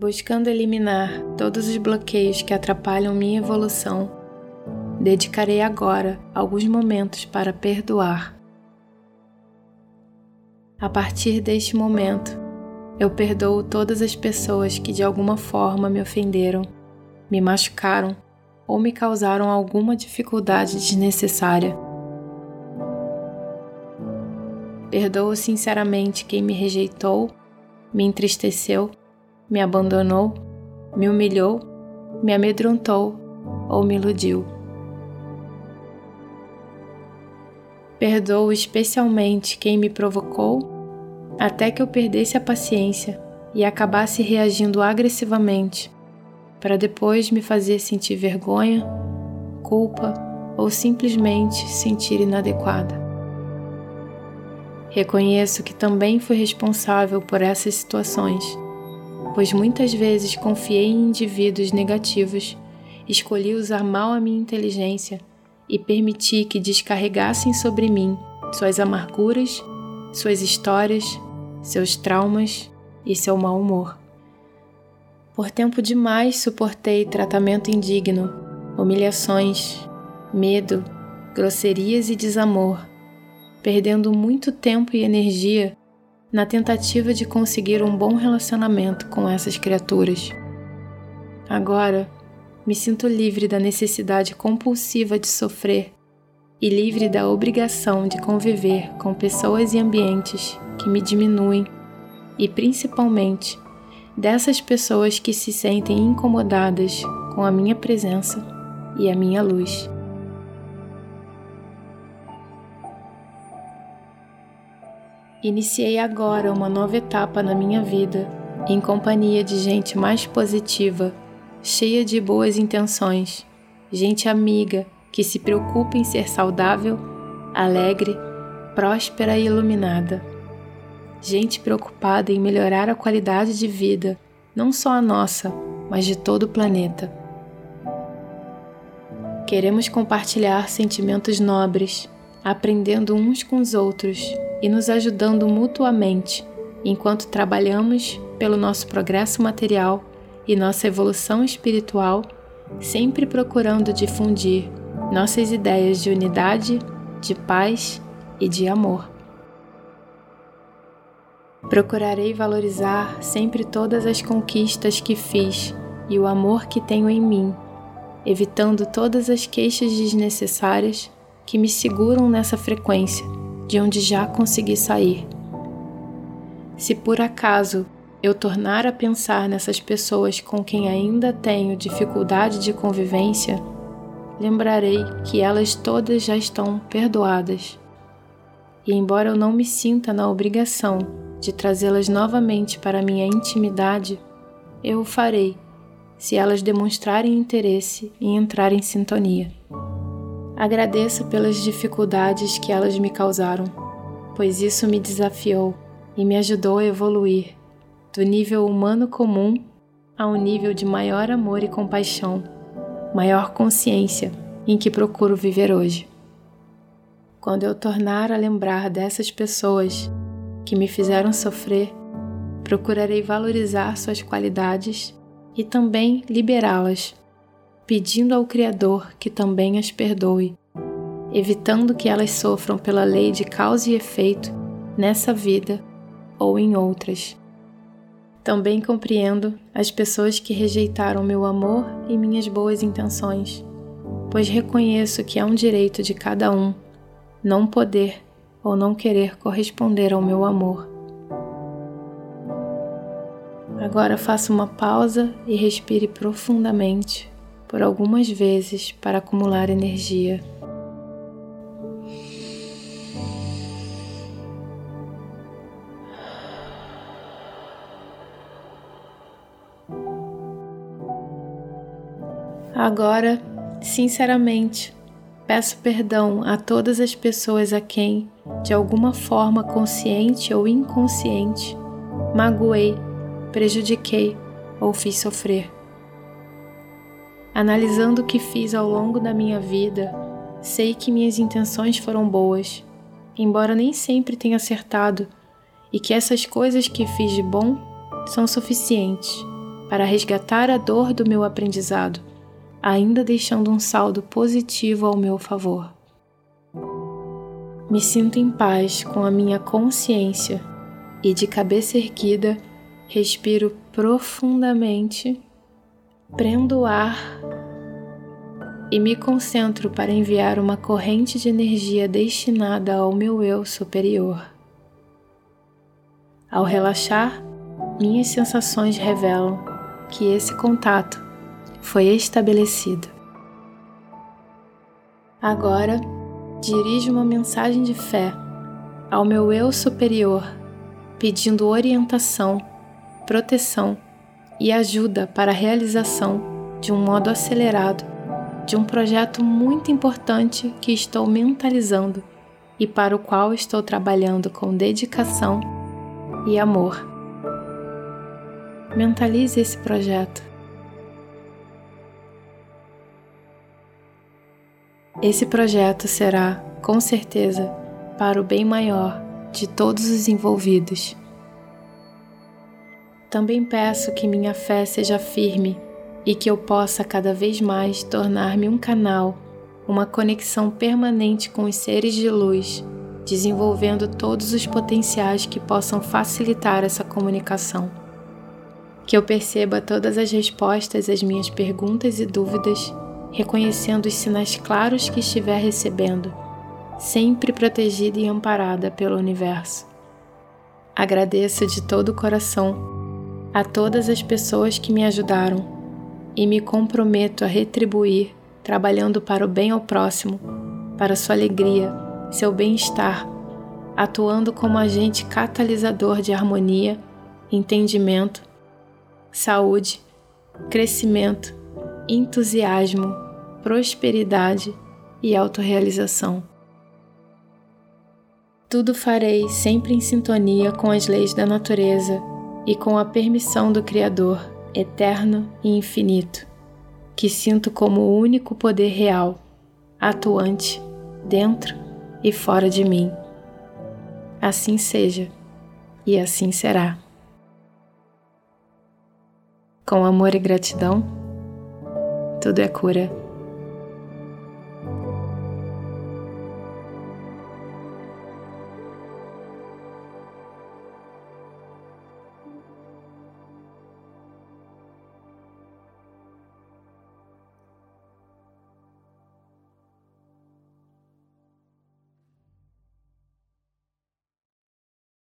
Buscando eliminar todos os bloqueios que atrapalham minha evolução, dedicarei agora alguns momentos para perdoar. A partir deste momento, eu perdoo todas as pessoas que de alguma forma me ofenderam, me machucaram ou me causaram alguma dificuldade desnecessária. Perdoo sinceramente quem me rejeitou, me entristeceu me abandonou, me humilhou, me amedrontou ou me iludiu. Perdoo especialmente quem me provocou até que eu perdesse a paciência e acabasse reagindo agressivamente, para depois me fazer sentir vergonha, culpa ou simplesmente sentir inadequada. Reconheço que também fui responsável por essas situações pois muitas vezes confiei em indivíduos negativos, escolhi usar mal a minha inteligência e permiti que descarregassem sobre mim suas amarguras, suas histórias, seus traumas e seu mau humor. Por tempo demais suportei tratamento indigno, humilhações, medo, grosserias e desamor, perdendo muito tempo e energia na tentativa de conseguir um bom relacionamento com essas criaturas. Agora, me sinto livre da necessidade compulsiva de sofrer e livre da obrigação de conviver com pessoas e ambientes que me diminuem e, principalmente, dessas pessoas que se sentem incomodadas com a minha presença e a minha luz. Iniciei agora uma nova etapa na minha vida, em companhia de gente mais positiva, cheia de boas intenções, gente amiga que se preocupa em ser saudável, alegre, próspera e iluminada. Gente preocupada em melhorar a qualidade de vida, não só a nossa, mas de todo o planeta. Queremos compartilhar sentimentos nobres, aprendendo uns com os outros e nos ajudando mutuamente enquanto trabalhamos pelo nosso progresso material e nossa evolução espiritual, sempre procurando difundir nossas ideias de unidade, de paz e de amor. Procurarei valorizar sempre todas as conquistas que fiz e o amor que tenho em mim, evitando todas as queixas desnecessárias que me seguram nessa frequência de onde já consegui sair. Se por acaso eu tornar a pensar nessas pessoas com quem ainda tenho dificuldade de convivência, lembrarei que elas todas já estão perdoadas. E embora eu não me sinta na obrigação de trazê-las novamente para minha intimidade, eu o farei se elas demonstrarem interesse em entrar em sintonia. Agradeço pelas dificuldades que elas me causaram, pois isso me desafiou e me ajudou a evoluir do nível humano comum a um nível de maior amor e compaixão, maior consciência em que procuro viver hoje. Quando eu tornar a lembrar dessas pessoas que me fizeram sofrer, procurarei valorizar suas qualidades e também liberá-las pedindo ao Criador que também as perdoe, evitando que elas sofram pela lei de causa e efeito nessa vida ou em outras. Também compreendo as pessoas que rejeitaram meu amor e minhas boas intenções, pois reconheço que é um direito de cada um não poder ou não querer corresponder ao meu amor. Agora faça uma pausa e respire profundamente por algumas vezes para acumular energia. Agora, sinceramente, peço perdão a todas as pessoas a quem, de alguma forma consciente ou inconsciente, magoei, prejudiquei ou fiz sofrer. Analisando o que fiz ao longo da minha vida, sei que minhas intenções foram boas, embora nem sempre tenha acertado, e que essas coisas que fiz de bom são suficientes, para resgatar a dor do meu aprendizado, ainda deixando um saldo positivo ao meu favor. Me sinto em paz com a minha consciência e, de cabeça erguida, respiro profundamente, prendo o ar e me concentro para enviar uma corrente de energia destinada ao meu eu superior. Ao relaxar, minhas sensações revelam que esse contato foi estabelecido. Agora, dirijo uma mensagem de fé ao meu eu superior, pedindo orientação, proteção e ajuda para a realização de um modo acelerado de um projeto muito importante que estou mentalizando e para o qual estou trabalhando com dedicação e amor. Mentalize esse projeto. Esse projeto será, com certeza, para o bem maior de todos os envolvidos. Também peço que minha fé seja firme e que eu possa cada vez mais tornar-me um canal, uma conexão permanente com os seres de luz, desenvolvendo todos os potenciais que possam facilitar essa comunicação que eu perceba todas as respostas às minhas perguntas e dúvidas, reconhecendo os sinais claros que estiver recebendo, sempre protegida e amparada pelo universo. Agradeço de todo o coração a todas as pessoas que me ajudaram e me comprometo a retribuir trabalhando para o bem ao próximo, para sua alegria, seu bem-estar, atuando como agente catalisador de harmonia, entendimento saúde, crescimento, entusiasmo, prosperidade e autorrealização. Tudo farei sempre em sintonia com as leis da natureza e com a permissão do Criador, eterno e infinito, que sinto como o único poder real, atuante, dentro e fora de mim. Assim seja, e assim será. Com amor e gratidão, tudo é cura.